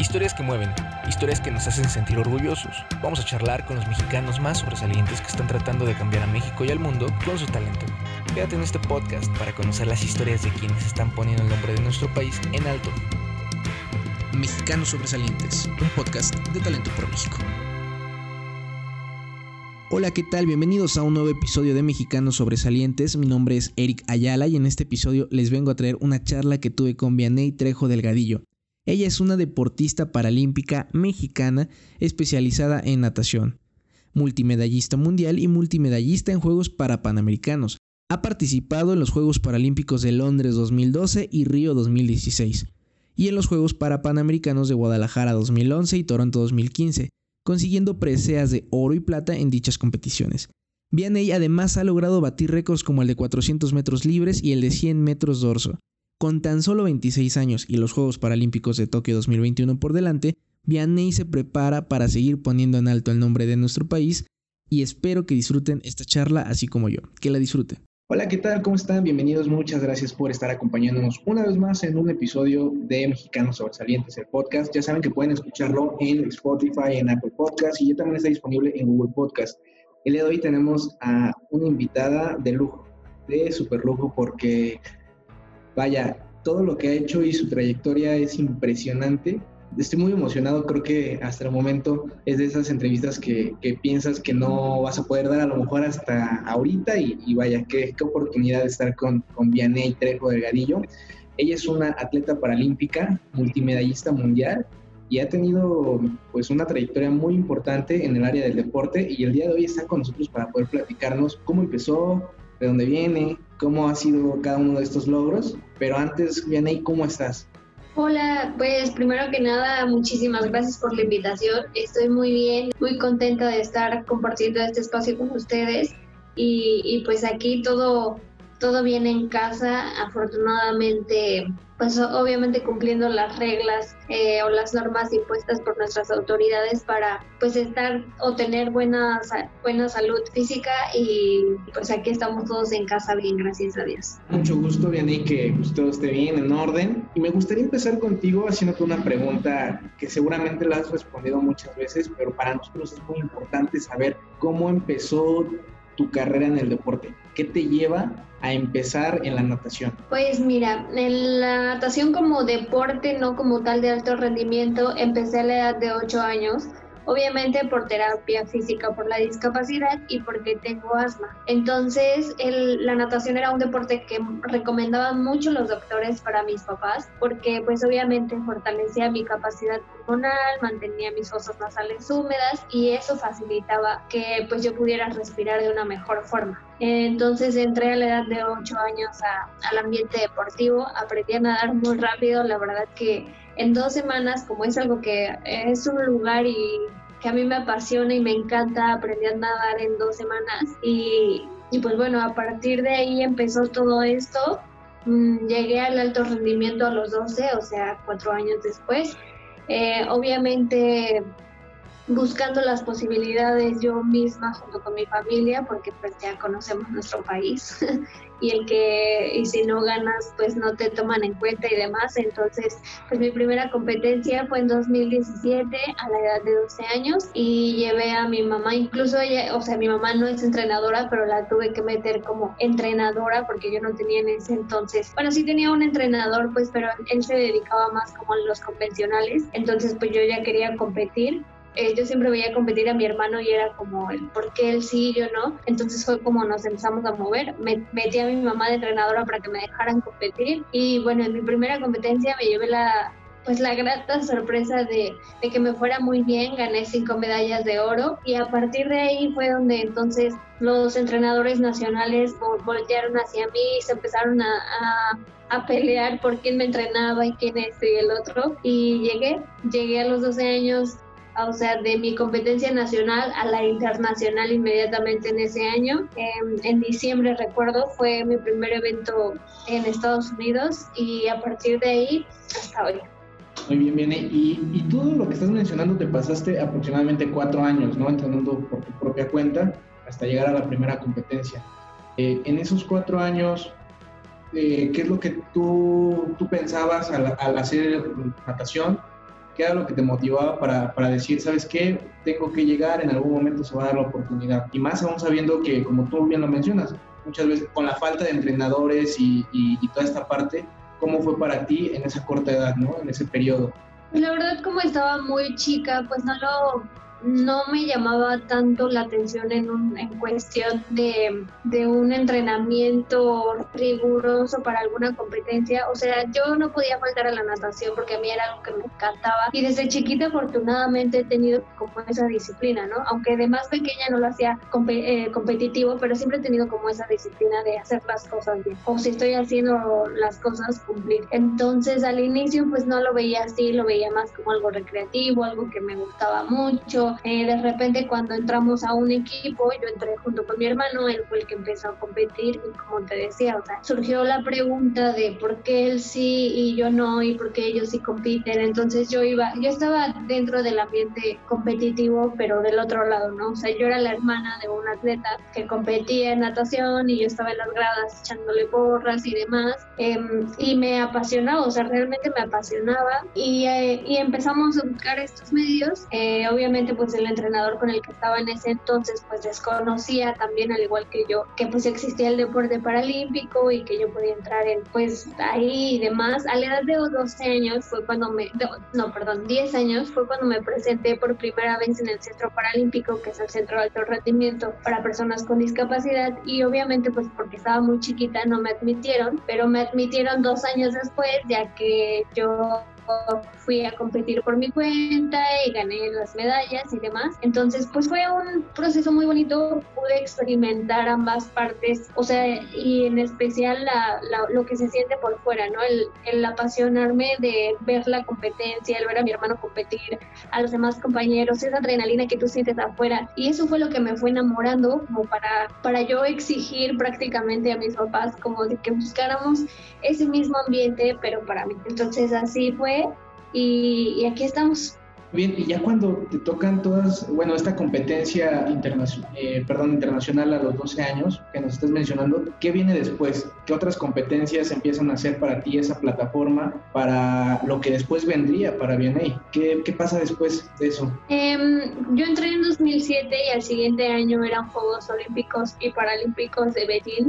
Historias que mueven, historias que nos hacen sentir orgullosos. Vamos a charlar con los mexicanos más sobresalientes que están tratando de cambiar a México y al mundo con su talento. Quédate en este podcast para conocer las historias de quienes están poniendo el nombre de nuestro país en alto. Mexicanos Sobresalientes, un podcast de Talento por México. Hola, ¿qué tal? Bienvenidos a un nuevo episodio de Mexicanos Sobresalientes. Mi nombre es Eric Ayala y en este episodio les vengo a traer una charla que tuve con Vianey Trejo Delgadillo. Ella es una deportista paralímpica mexicana especializada en natación, multimedallista mundial y multimedallista en Juegos Parapanamericanos. Ha participado en los Juegos Paralímpicos de Londres 2012 y Río 2016, y en los Juegos Parapanamericanos de Guadalajara 2011 y Toronto 2015, consiguiendo preseas de oro y plata en dichas competiciones. Vianney además ha logrado batir récords como el de 400 metros libres y el de 100 metros dorso, con tan solo 26 años y los Juegos Paralímpicos de Tokio 2021 por delante, Vianney se prepara para seguir poniendo en alto el nombre de nuestro país y espero que disfruten esta charla así como yo. Que la disfruten. Hola, ¿qué tal? ¿Cómo están? Bienvenidos. Muchas gracias por estar acompañándonos una vez más en un episodio de Mexicanos Sobresalientes, el podcast. Ya saben que pueden escucharlo en Spotify, en Apple Podcast y ya también está disponible en Google Podcast. El día de hoy tenemos a una invitada de lujo, de super lujo, porque vaya, todo lo que ha hecho y su trayectoria es impresionante. Estoy muy emocionado, creo que hasta el momento es de esas entrevistas que, piensas que no vas a poder dar a lo mejor hasta ahorita y, vaya, qué, qué, oportunidad de estar con, con Vianey Trejo Delgadillo. Ella es una atleta paralímpica, multimedallista mundial y ha tenido pues una trayectoria muy importante en el área del deporte y el día de hoy está con nosotros para poder platicarnos cómo empezó, de dónde viene, cómo ha sido cada uno de estos logros. Pero antes, Vianey, ¿cómo estás? Hola, pues primero que nada, muchísimas gracias por la invitación. Estoy muy bien, muy contenta de estar compartiendo este espacio con ustedes. Y, y pues aquí todo, todo bien en casa. Afortunadamente, pues obviamente cumpliendo las reglas eh, o las normas impuestas por nuestras autoridades para pues estar o tener buena, buena salud física y pues aquí estamos todos en casa bien, gracias a Dios. Mucho gusto, Vianney, que pues, todo esté bien, en orden. Y me gustaría empezar contigo haciéndote una pregunta que seguramente la has respondido muchas veces, pero para nosotros es muy importante saber cómo empezó tu carrera en el deporte. ¿Qué te lleva a empezar en la natación? Pues mira, en la natación como deporte, no como tal de alto rendimiento, empecé a la edad de 8 años obviamente por terapia física, por la discapacidad y porque tengo asma. Entonces, la natación era un deporte que recomendaban mucho los doctores para mis papás, porque pues obviamente fortalecía mi capacidad pulmonar, mantenía mis fosas nasales húmedas y eso facilitaba que pues yo pudiera respirar de una mejor forma. Entonces entré a la edad de 8 años al ambiente deportivo, aprendí a nadar muy rápido, la verdad que en dos semanas, como es algo que es un lugar y que a mí me apasiona y me encanta, aprender a nadar en dos semanas y, y pues bueno, a partir de ahí empezó todo esto. Mm, llegué al alto rendimiento a los 12, o sea, cuatro años después. Eh, obviamente buscando las posibilidades yo misma junto con mi familia, porque pues ya conocemos nuestro país y el que, y si no ganas, pues no te toman en cuenta y demás. Entonces, pues mi primera competencia fue en 2017 a la edad de 12 años y llevé a mi mamá, incluso ella, o sea, mi mamá no es entrenadora, pero la tuve que meter como entrenadora porque yo no tenía en ese entonces, bueno, sí tenía un entrenador, pues, pero él se dedicaba más como a los convencionales. Entonces, pues yo ya quería competir eh, yo siempre veía competir a mi hermano y era como, el ¿por qué él sí yo no? Entonces fue como nos empezamos a mover. Me, metí a mi mamá de entrenadora para que me dejaran competir y bueno, en mi primera competencia me llevé la, pues la grata sorpresa de, de, que me fuera muy bien, gané cinco medallas de oro y a partir de ahí fue donde entonces los entrenadores nacionales voltearon hacia mí y se empezaron a, a, a, pelear por quién me entrenaba y quién es y el otro y llegué, llegué a los 12 años o sea, de mi competencia nacional a la internacional inmediatamente en ese año. En, diciembre, recuerdo, fue mi primer evento en Estados Unidos y a partir de ahí hasta hoy. Muy bien, viene. Y, y todo lo que estás mencionando te pasaste aproximadamente cuatro años, ¿no? Entrenando por tu propia cuenta hasta llegar a la primera competencia. Eh, en esos cuatro años, eh, ¿qué es lo que tú, tú pensabas al, al hacer natación? ¿Qué era lo que te motivaba para, para, decir, sabes qué, tengo que llegar, en algún momento se va a dar la oportunidad? Y más aún sabiendo que, como tú bien lo mencionas, muchas veces con la falta de entrenadores y, y, toda esta parte, ¿cómo fue para ti en esa corta edad, ¿no? en ese periodo? La verdad, como estaba muy chica, pues no lo no me llamaba tanto la atención en, un, en cuestión de, de, un entrenamiento riguroso para alguna competencia. O sea, yo no podía faltar a la natación porque a mí era algo que me encantaba. Y desde chiquita, afortunadamente, he tenido como esa disciplina, ¿no? Aunque de más pequeña no lo hacía eh, competitivo, pero siempre he tenido como esa disciplina de hacer las cosas bien. O si estoy haciendo las cosas, cumplir. Entonces, al inicio, pues no lo veía así, lo veía más como algo recreativo, algo que me gustaba mucho eh, de repente cuando entramos a un equipo, yo entré junto con mi hermano, él fue el que empezó a competir y como te decía, o sea, surgió la pregunta de por qué él sí y yo no y por qué ellos sí compiten. Entonces yo iba, yo estaba dentro del ambiente competitivo, pero del otro lado, ¿no? O sea, yo era la hermana de un atleta que competía en natación y yo estaba en las gradas echándole porras y demás. Em, y me apasionaba, o sea, realmente me apasionaba y, eh, y empezamos a buscar estos medios. Eh, obviamente pues el entrenador con el que estaba en ese entonces pues desconocía también al igual que yo que pues existía el deporte paralímpico y que yo podía entrar en pues ahí y demás. A la edad de 12 años fue cuando me, no, perdón, 10 años fue cuando me presenté por primera vez en el Centro Paralímpico, que es el Centro de Alto Rendimiento para personas con discapacidad y obviamente pues porque estaba muy chiquita no me admitieron, pero me admitieron dos años después ya que yo fui a competir por mi cuenta y gané las medallas y demás. Entonces, pues fue un proceso muy bonito, pude experimentar ambas partes, o sea, y en especial la, lo que se siente por fuera, ¿no? El, el apasionarme de ver la competencia, el ver a mi hermano competir, a los demás compañeros, esa adrenalina que tú sientes afuera. Y eso fue lo que me fue enamorando, como para, para yo exigir prácticamente a mis papás, como de que buscáramos ese mismo ambiente, pero para mí. Entonces así fue y, aquí estamos. Bien, y ya cuando te tocan todas, bueno, esta competencia internacional, eh, perdón, internacional a los 12 años que nos estás mencionando, ¿qué viene después? ¿Qué otras competencias empiezan a hacer para ti esa plataforma para lo que después vendría para BNA? ¿Qué, qué pasa después de eso? Em, yo entré en 2007 y al siguiente año eran Juegos Olímpicos y Paralímpicos de Beijing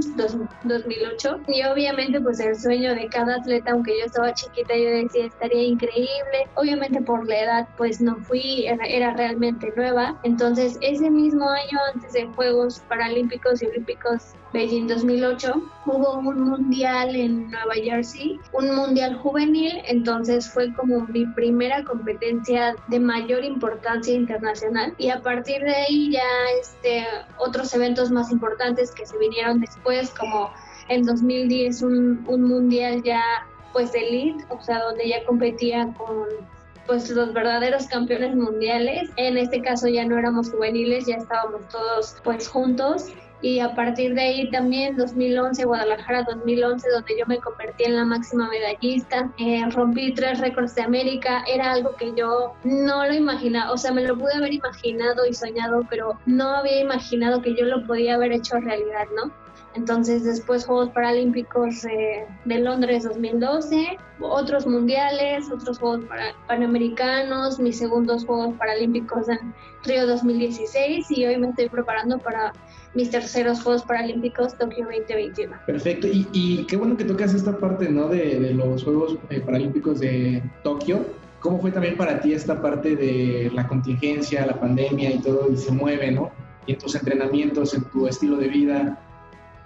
2008 y obviamente pues el sueño de cada atleta, aunque yo estaba chiquita, yo decía estaría increíble. Obviamente por la edad pues pues, no fui, era, realmente nueva. Entonces, ese mismo año, antes de Juegos Paralímpicos y Olímpicos Beijing 2008, hubo un mundial en Nueva Jersey, un mundial juvenil, entonces fue como mi primera competencia de mayor importancia internacional y a partir de ahí ya este, otros eventos más importantes que se vinieron después, como en 2010 un, un mundial ya pues elite, o sea, donde ya competía con pues los verdaderos campeones mundiales. En este caso ya no éramos juveniles, ya estábamos todos pues juntos. Y a partir de ahí también 2011 Guadalajara 2011 donde yo me convertí en la máxima medallista eh, rompí tres récords de América. Era algo que yo no lo imaginaba o sea me lo pude haber imaginado y soñado pero no había imaginado que yo lo podía haber hecho realidad no entonces después Juegos Paralímpicos de Londres 2012, otros mundiales, otros Juegos Panamericanos, mis segundos Juegos Paralímpicos en Río 2016 y hoy me estoy preparando para mis terceros Juegos Paralímpicos Tokio 2021. Perfecto, y, qué bueno que tocas esta parte ¿no? de, los Juegos eh, Paralímpicos de Tokio. ¿Cómo fue también para ti esta parte de la contingencia, la pandemia y todo, y se mueve, ¿no? Y en tus entrenamientos, en tu estilo de vida,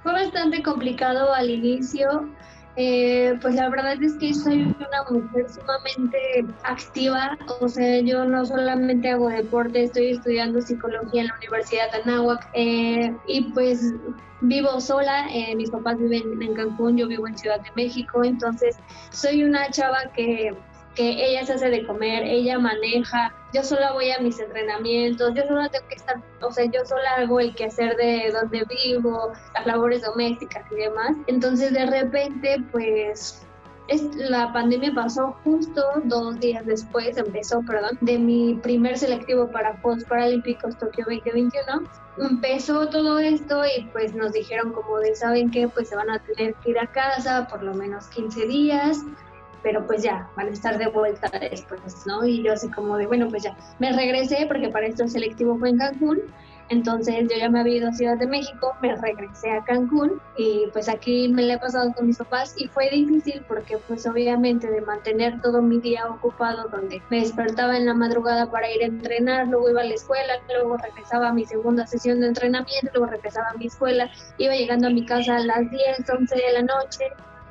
fue bastante complicado al inicio. Eh, pues la verdad es que soy una mujer sumamente activa, o sea, yo no solamente hago deporte, estoy estudiando psicología en la Universidad de Anáhuac eh, y pues vivo sola, eh, mis papás viven en Cancún, yo vivo en Ciudad de México, entonces soy una chava que que ella se hace de comer, ella maneja, yo solo voy a mis entrenamientos, yo solo tengo que estar, o sea, yo solo hago el quehacer de donde vivo, las labores domésticas y demás. Entonces de repente, pues es, la pandemia pasó justo dos días después, empezó, perdón, de mi primer selectivo para Juegos Paralímpicos Tokio 2021. Empezó todo esto y pues nos dijeron como de, ¿saben qué? Pues se van a tener que ir a casa por lo menos 15 días pero pues ya, van a estar de vuelta después, ¿no? Y yo así como de, bueno, pues ya, me regresé porque para esto el selectivo fue en Cancún, entonces yo ya me había ido a Ciudad de México, me regresé a Cancún y pues aquí me la he pasado con mis papás y fue difícil porque pues obviamente de mantener todo mi día ocupado donde me despertaba en la madrugada para ir a entrenar, luego iba a la escuela, luego regresaba a mi segunda sesión de entrenamiento, luego regresaba a mi escuela, iba llegando a mi casa a las 10, 11 de la noche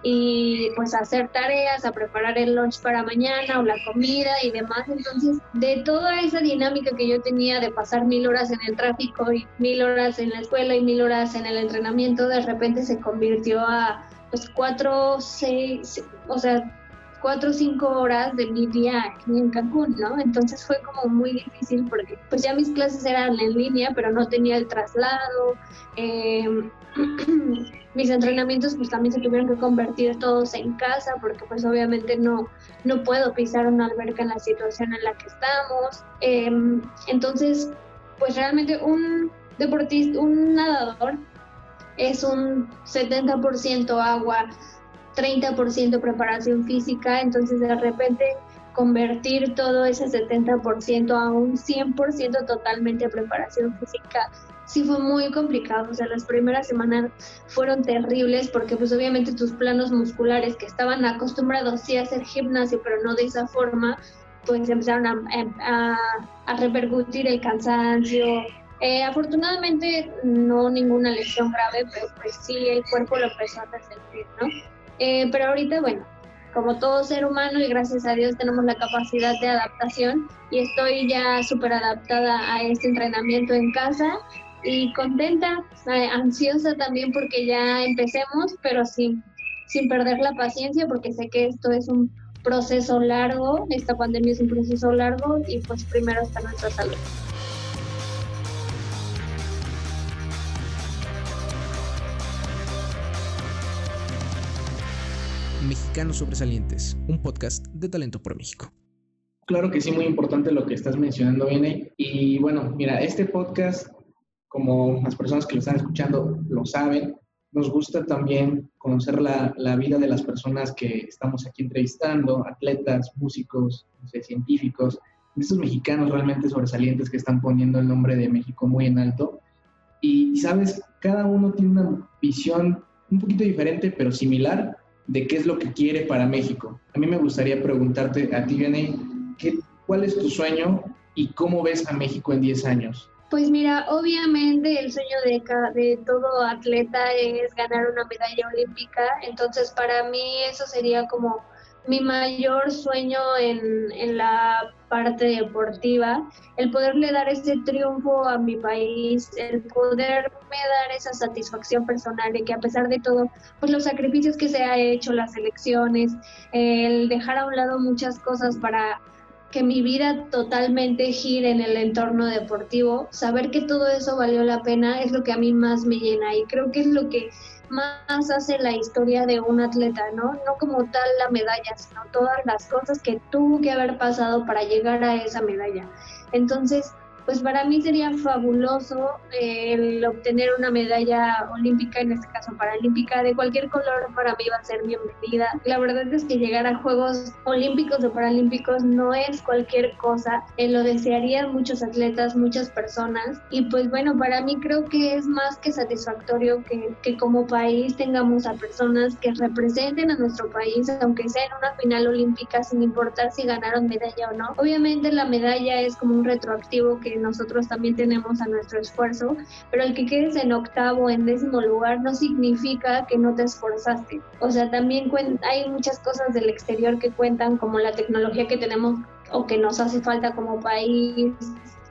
y pues hacer tareas, a preparar el lunch para mañana o la comida y demás. Entonces, de toda esa dinámica que yo tenía de pasar mil horas en el tráfico y mil horas en la escuela y mil horas en el entrenamiento, de repente se convirtió a pues cuatro, seis, o sea, cuatro o cinco horas de mi día aquí en Cancún, ¿no? Entonces fue como muy difícil porque pues ya mis clases eran en línea, pero no tenía el traslado. Eh, mis entrenamientos pues también se tuvieron que convertir todos en casa porque pues obviamente no, no puedo pisar una alberca en la situación en la que estamos. Em, entonces, pues realmente un deportista, un nadador es un 70% agua, 30% preparación física, entonces de repente convertir todo ese 70% a un 100% totalmente preparación física sí fue muy complicado, o sea, las primeras semanas fueron terribles porque pues obviamente tus planos musculares que estaban acostumbrados sí a hacer gimnasio, pero no de esa forma, pues empezaron a, a, repercutir el cansancio. Eh, afortunadamente no ninguna lesión grave, pero pues sí el cuerpo lo empezó a resentir, ¿no? Eh, pero ahorita, bueno, como todo ser humano y gracias a Dios tenemos la capacidad de adaptación y estoy ya súper adaptada a este entrenamiento en casa y contenta, eh, ansiosa también porque ya empecemos, pero sin, sin perder la paciencia porque sé que esto es un proceso largo, esta pandemia es un proceso largo y pues primero está nuestra salud. Mexicanos Sobresalientes, un podcast de Talento por México. Claro que sí, muy importante lo que estás mencionando, Viene. Y bueno, mira, este podcast como las personas que lo están escuchando lo saben, nos gusta también conocer la, la vida de las personas que estamos aquí entrevistando, atletas, músicos, científicos, estos mexicanos realmente sobresalientes que están poniendo el nombre de México muy en alto. Y, sabes, cada uno tiene una visión un poquito diferente, pero similar, de qué es lo que quiere para México. A mí me gustaría preguntarte a ti, Vianney, ¿cuál es tu sueño y cómo ves a México en 10 años? Pues mira, obviamente el sueño de, de todo atleta es ganar una medalla olímpica, entonces para mí eso sería como mi mayor sueño en, en, la parte deportiva, el poderle dar ese triunfo a mi país, el poderme dar esa satisfacción personal de que a pesar de todo, pues los sacrificios que se ha hecho, las elecciones, el dejar a un lado muchas cosas para que mi vida totalmente gire en el entorno deportivo, saber que todo eso valió la pena es lo que a mí más me llena y creo que es lo que más hace la historia de un atleta, ¿no? No como tal la medalla, sino todas las cosas que tuvo que haber pasado para llegar a esa medalla. Entonces, pues para mí sería fabuloso eh, el obtener una medalla olímpica, en este caso paralímpica, de cualquier color, para mí va a ser bienvenida. La verdad es que llegar a Juegos Olímpicos o Paralímpicos no es cualquier cosa, eh, lo desearían muchos atletas, muchas personas, y pues bueno, para mí creo que es más que satisfactorio que, que como país tengamos a personas que representen a nuestro país, aunque sea en una final olímpica, sin importar si ganaron medalla o no. Obviamente la medalla es como un retroactivo que nosotros también tenemos a nuestro esfuerzo, pero el que quedes en octavo, en décimo lugar, no significa que no te esforzaste. O sea, también hay muchas cosas del exterior que cuentan, como la tecnología que tenemos o que nos hace falta como país.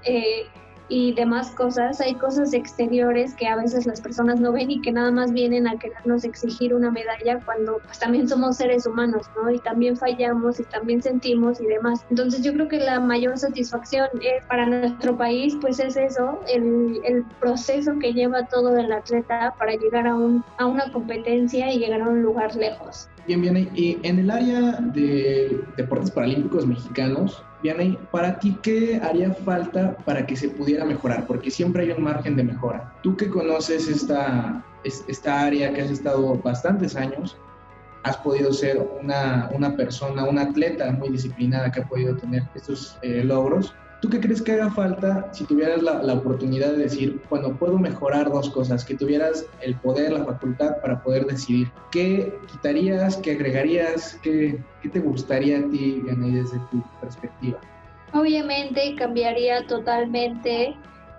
Eh, y demás cosas, hay cosas exteriores que a veces las personas no ven y que nada más vienen a querernos exigir una medalla cuando pues también somos seres humanos, ¿no? Y también fallamos y también sentimos y demás. Entonces yo creo que la mayor satisfacción es para nuestro país pues es eso, el, el proceso que lleva todo el atleta para llegar a, un, a una competencia y llegar a un lugar lejos. Bien, bien. Y en el área de deportes paralímpicos mexicanos, Vianney, para ti, ¿qué haría falta para que se pudiera mejorar? Porque siempre hay un margen de mejora. Tú que conoces esta, esta área, que has estado bastantes años, has podido ser una, una persona, una atleta muy disciplinada que ha podido tener estos eh, logros. ¿Tú qué crees que haga falta si tuvieras la, oportunidad de decir, bueno, puedo mejorar dos cosas, que tuvieras el poder, la facultad para poder decidir? ¿Qué quitarías, qué agregarías, qué, qué te gustaría a ti, Yanay, desde tu perspectiva? Obviamente cambiaría totalmente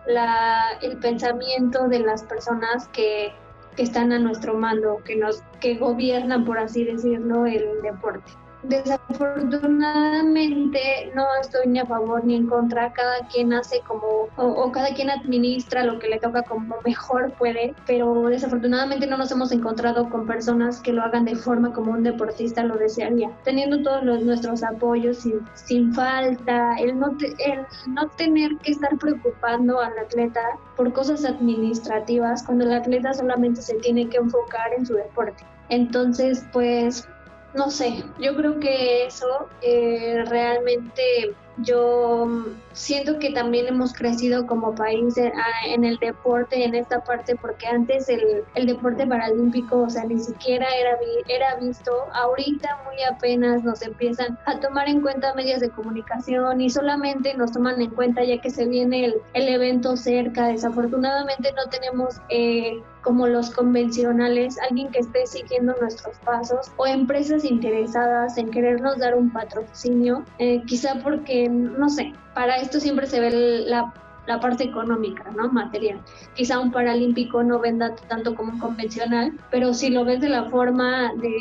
la, el pensamiento de las personas que, que están a nuestro mando, que nos que gobiernan, por así decirlo, el deporte. Desafortunadamente no estoy ni a favor ni en contra, cada quien hace como, o, cada quien administra lo que le toca como mejor puede, pero desafortunadamente no nos hemos encontrado con personas que lo hagan de forma como un deportista lo desearía, teniendo todos los, nuestros apoyos sin, falta, el no, el no tener que estar preocupando al atleta por cosas administrativas cuando el atleta solamente se tiene que enfocar en su deporte. Entonces, pues no sé, yo creo que eso eh, realmente yo siento que también hemos crecido como país en, el deporte, en esta parte, porque antes el, el, deporte paralímpico, o sea, ni siquiera era, era visto. Ahorita muy apenas nos empiezan a tomar en cuenta medios de comunicación y solamente nos toman en cuenta ya que se viene el, el evento cerca. Desafortunadamente no tenemos... Eh, como los convencionales, alguien que esté siguiendo nuestros pasos o empresas interesadas en querernos dar un patrocinio, eh, quizá porque, no sé, para esto siempre se ve la, la parte económica, ¿no? Material. Quizá un paralímpico no venda tanto como un convencional, pero si lo ves de la forma de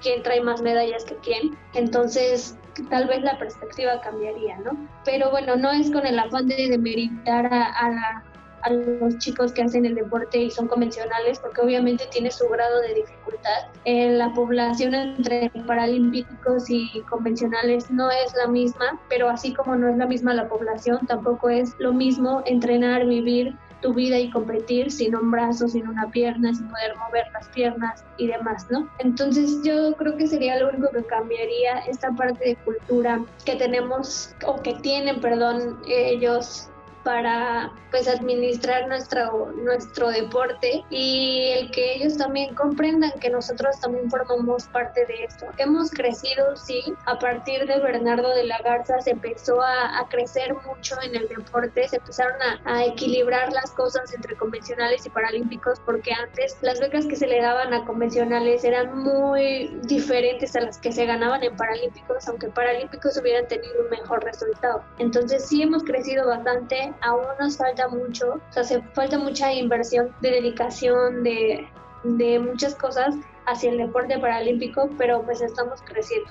quién trae más medallas que quién, entonces tal vez la perspectiva cambiaría, ¿no? Pero bueno, no es con el afán de demeritar a, a, a los chicos que hacen el deporte y son convencionales, porque obviamente tiene su grado de dificultad. Eh, la población entre paralímpicos y convencionales no es la misma, pero así como no es la misma la población, tampoco es lo mismo entrenar, vivir tu vida y competir sin un brazo, sin una pierna, sin poder mover las piernas y demás, ¿no? Entonces yo creo que sería lo único que cambiaría esta parte de cultura que tenemos o que tienen, perdón, ellos para pues administrar nuestro, nuestro deporte y el que ellos también comprendan que nosotros también formamos parte de esto. Hemos crecido, sí, a partir de Bernardo de la Garza se empezó a, crecer mucho en el deporte, se empezaron a, equilibrar las cosas entre convencionales y paralímpicos porque antes las becas que se le daban a convencionales eran muy diferentes a las que se ganaban en paralímpicos, aunque paralímpicos hubieran tenido un mejor resultado. Entonces sí hemos crecido bastante aún nos falta mucho, o sea, hace falta mucha inversión de dedicación, de, de muchas cosas hacia el deporte paralímpico, pero pues estamos creciendo.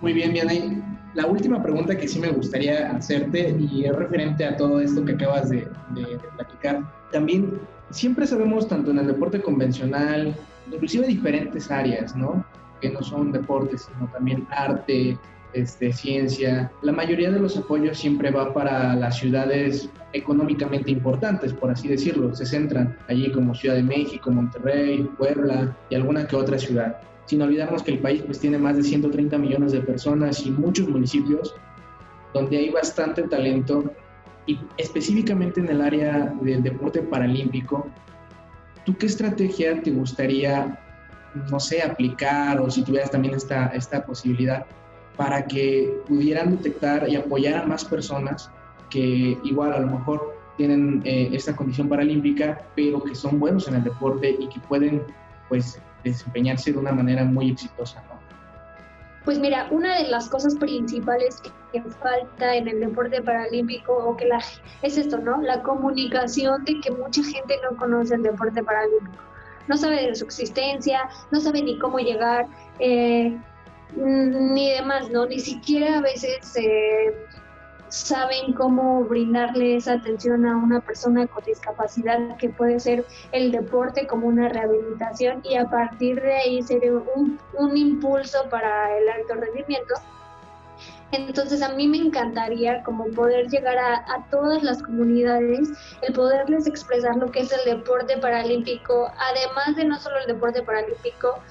Muy bien, Vianey. La última pregunta que sí me gustaría hacerte y es referente a todo esto que acabas de, de, de platicar. También siempre sabemos, tanto en el deporte convencional, inclusive diferentes áreas, ¿no? Que no son deportes, sino también arte, este, ciencia. La mayoría de los apoyos siempre va para las ciudades económicamente importantes, por así decirlo. Se centran allí como Ciudad de México, Monterrey, Puebla y alguna que otra ciudad. Sin olvidarnos que el país pues, tiene más de 130 millones de personas y muchos municipios donde hay bastante talento y específicamente en el área del deporte paralímpico, ¿tú qué estrategia te gustaría, no sé, aplicar o si tuvieras también esta, esta posibilidad para que pudieran detectar y apoyar a más personas que igual a lo mejor tienen eh, esta condición paralímpica, pero que son buenos en el deporte y que pueden pues desempeñarse de una manera muy exitosa. ¿no? Pues mira, una de las cosas principales que, que, falta en el deporte paralímpico o que la, es esto, ¿no? La comunicación de que mucha gente no conoce el deporte paralímpico. No sabe de su existencia, no sabe ni cómo llegar. Eh, ni demás, ¿no? Ni siquiera a veces saben cómo brindarle esa atención a una persona con discapacidad que puede ser el deporte como una rehabilitación y a partir de ahí sería un, un impulso para el alto rendimiento. Entonces a mí me encantaría como poder llegar a, a, todas las comunidades, el poderles expresar lo que es el deporte paralímpico, además de no solo el deporte paralímpico,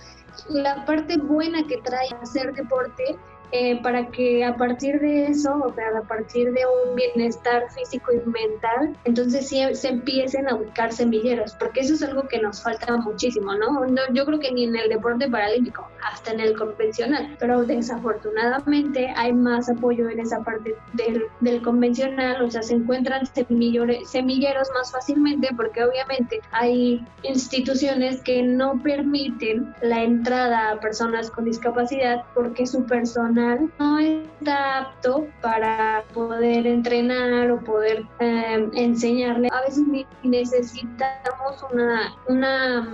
la parte buena que trae hacer deporte, eh, para que a partir de eso, o sea, a partir de un bienestar físico y mental, entonces sí se empiecen a ubicar semilleros, porque eso es algo que nos falta muchísimo, ¿no? no yo creo que ni en el deporte paralímpico, hasta en el convencional, pero desafortunadamente hay más apoyo en esa parte del, del convencional, o sea, se encuentran semilleros, más fácilmente porque obviamente hay instituciones que no permiten la entrada a personas con discapacidad porque su no está apto para poder entrenar o poder eh, enseñarle. A veces necesitamos una, una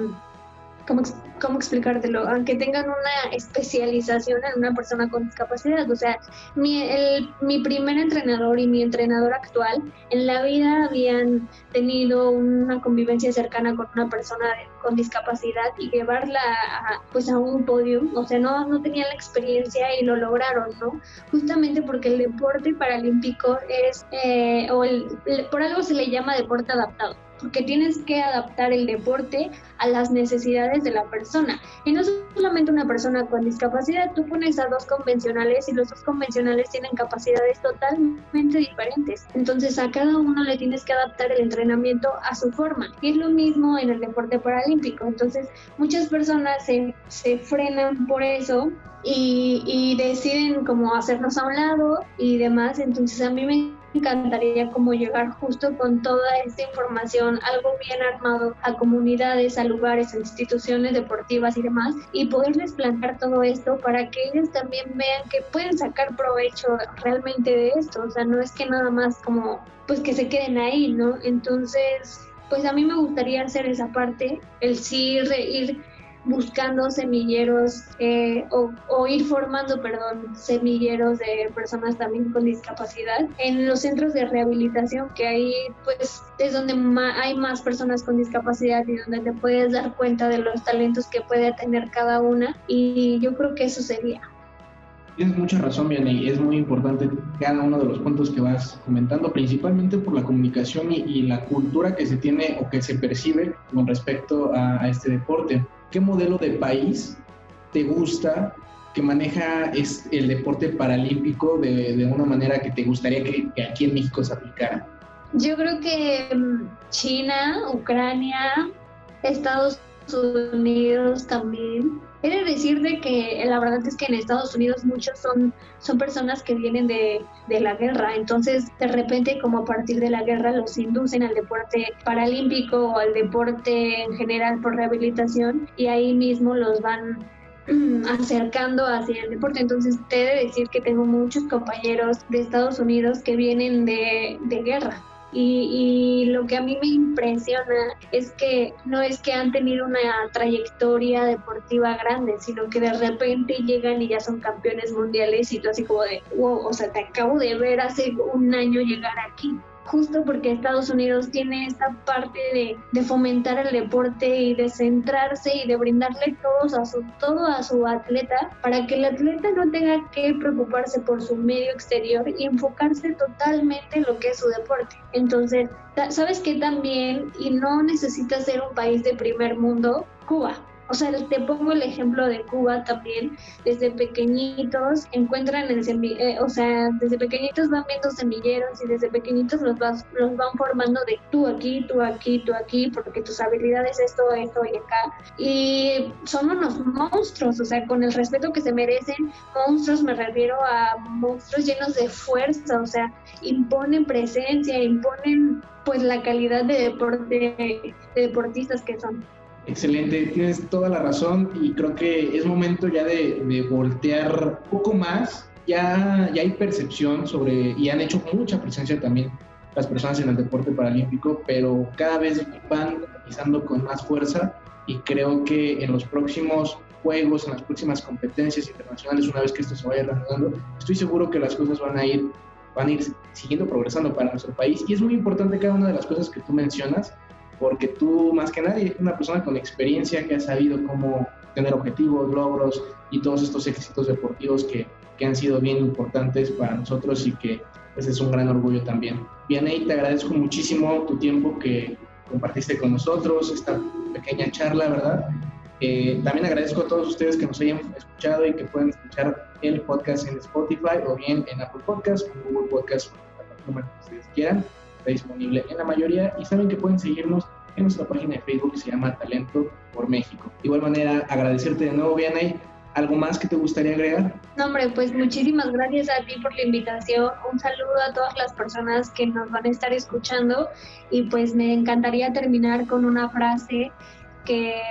¿cómo, cómo explicártelo? Aunque tengan una especialización en una persona con discapacidad. O sea, mi, el, mi primer entrenador y mi entrenador actual en la vida habían tenido una convivencia cercana con una persona con discapacidad y llevarla a, pues a un podio. O sea, no, no tenían la experiencia y lo lograron, ¿no? Justamente porque el deporte paralímpico es, eh, o el, por algo se le llama deporte adaptado porque tienes que adaptar el deporte a las necesidades de la persona. Y no solamente una persona con discapacidad, tú pones a dos convencionales y los dos convencionales tienen capacidades totalmente diferentes. Entonces a cada uno le tienes que adaptar el entrenamiento a su forma. Y es lo mismo en el deporte paralímpico. Entonces muchas personas se, se frenan por eso y, y deciden como hacernos a un lado y demás. Entonces a mí me encantaría como llegar justo con toda esta información, algo bien armado a comunidades, a lugares, a instituciones deportivas y demás, y poderles plantear todo esto para que ellos también vean que pueden sacar provecho realmente de esto, o sea, no es que nada más como pues que se queden ahí, ¿no? Entonces, pues a mí me gustaría hacer esa parte, el sí ir buscando semilleros eh, o, ir formando, perdón, semilleros de personas también con discapacidad en los centros de rehabilitación que hay, pues es donde hay más personas con discapacidad y donde te puedes dar cuenta de los talentos que puede tener cada una y yo creo que eso sería. Tienes mucha razón, Vianney. Es muy importante cada uno de los puntos que vas comentando, principalmente por la comunicación y, la cultura que se tiene o que se percibe con respecto a este deporte. ¿Qué modelo de país te gusta que maneja es el deporte paralímpico de, una manera que te gustaría que, aquí en México se aplicara? Yo creo que mm, China, Ucrania, Estados Unidos también. Quiere decir de que la verdad es que en Estados Unidos muchos son, son personas que vienen de, de, la guerra, entonces de repente como a partir de la guerra los inducen al deporte paralímpico o al deporte en general por rehabilitación y ahí mismo los van acercando hacia el deporte. Entonces, te he de decir que tengo muchos compañeros de Estados Unidos que vienen de, de guerra. Y, lo que a mí me impresiona es que no es que han tenido una trayectoria deportiva grande, sino que de repente llegan y ya son campeones mundiales y tú así como de, wow, o sea, te acabo de ver hace un año llegar aquí justo porque Estados Unidos tiene esta parte de, de, fomentar el deporte y de centrarse y de brindarle todos a su, todo a su atleta para que el atleta no tenga que preocuparse por su medio exterior y enfocarse totalmente en lo que es su deporte. Entonces, ¿sabes qué también? Y no necesita ser un país de primer mundo, Cuba. O sea, te pongo el ejemplo de Cuba también. Desde pequeñitos encuentran el eh, o sea, desde pequeñitos van viendo semilleros y desde pequeñitos los, los van formando de tú aquí, tú aquí, tú aquí, porque tus habilidades esto, esto y acá. Y son unos monstruos, o sea, con el respeto que se merecen, monstruos me refiero a monstruos llenos de fuerza, o sea, imponen presencia, imponen pues la calidad de deporte, de deportistas que son. Excelente, tienes toda la razón y creo que es momento ya de, voltear un poco más. Ya, ya hay percepción sobre, y han hecho mucha presencia también las personas en el deporte paralímpico, pero cada vez van pisando con más fuerza y creo que en los próximos juegos, en las próximas competencias internacionales, una vez que esto se vaya reanudando, estoy seguro que las cosas van a ir van a ir siguiendo progresando para nuestro país y es muy importante cada una de las cosas que tú mencionas porque tú más que nadie eres una persona con experiencia que ha sabido cómo tener objetivos, logros y todos estos éxitos deportivos que, que han sido bien importantes para nosotros y que pues, es un gran orgullo también. Ahí te agradezco muchísimo tu tiempo que compartiste con nosotros, esta pequeña charla, ¿verdad? Eh, también agradezco a todos ustedes que nos hayan escuchado y que pueden escuchar el podcast en Spotify o bien en Apple Podcast, Google Podcast, la que ustedes quieran. Disponible en la mayoría y saben que pueden seguirnos en nuestra página de Facebook que se llama Talento por México. De igual manera, agradecerte de nuevo, Vianey. ¿Algo más que te gustaría agregar? No, hombre, pues muchísimas gracias a ti por la invitación. Un saludo a todas las personas que nos van a estar escuchando y pues me encantaría terminar con una frase que,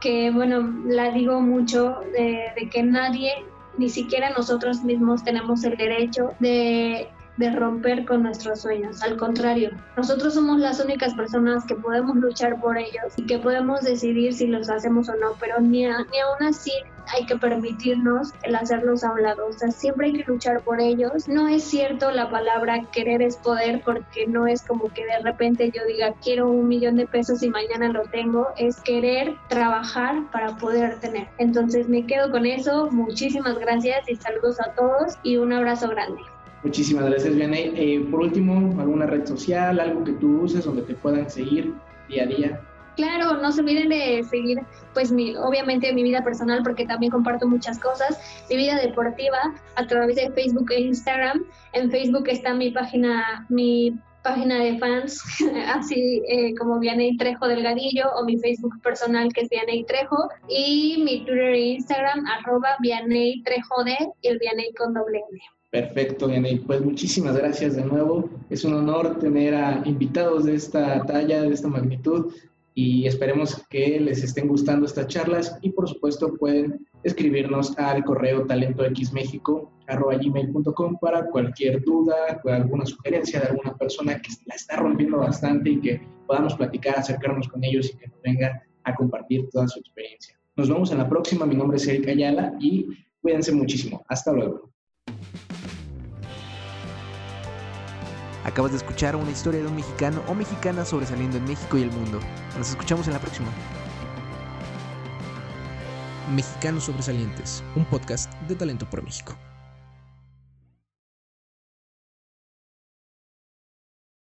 que bueno, la digo mucho, de que nadie, ni siquiera nosotros mismos tenemos el derecho de de romper con nuestros sueños. Al contrario, nosotros somos las únicas personas que podemos luchar por ellos y que podemos decidir si los hacemos o no, pero ni, ni aún así hay que permitirnos el hacerlos a un lado. O sea, siempre hay que luchar por ellos. No es cierto la palabra querer es poder porque no es como que de repente yo diga quiero un millón de pesos y mañana lo tengo. Es querer trabajar para poder tener. Entonces me quedo con eso. Muchísimas gracias y saludos a todos y un abrazo grande. Muchísimas gracias, Vianey. Eh, por último, ¿alguna red social, algo que tú uses donde te puedan seguir día a día? Claro, no se olviden de seguir, pues, mi, obviamente mi vida personal, porque también comparto muchas cosas, mi vida deportiva a través de Facebook e Instagram. En Facebook está mi página, mi página de fans, así eh, como Vianey Trejo Delgadillo, o mi Facebook personal que es Vianey Trejo, y mi Twitter e Instagram, arroba Vianey Trejo de, y el Vianey con doble N. Perfecto, Yaney. Pues muchísimas gracias de nuevo. Es un honor tener a invitados de esta talla, de esta magnitud, y esperemos que les estén gustando estas charlas y por supuesto pueden escribirnos al correo talentoxmexico.com para cualquier duda, alguna sugerencia de alguna persona que la está rompiendo bastante y que podamos platicar, acercarnos con ellos y que nos vengan a compartir toda su experiencia. Nos vemos en la próxima. Mi nombre es Eric Ayala y cuídense muchísimo. Hasta luego. Acabas de escuchar una historia de un mexicano o mexicana sobresaliendo en México y el mundo. Nos escuchamos en la próxima. Mexicanos Sobresalientes, un podcast de Talento por México.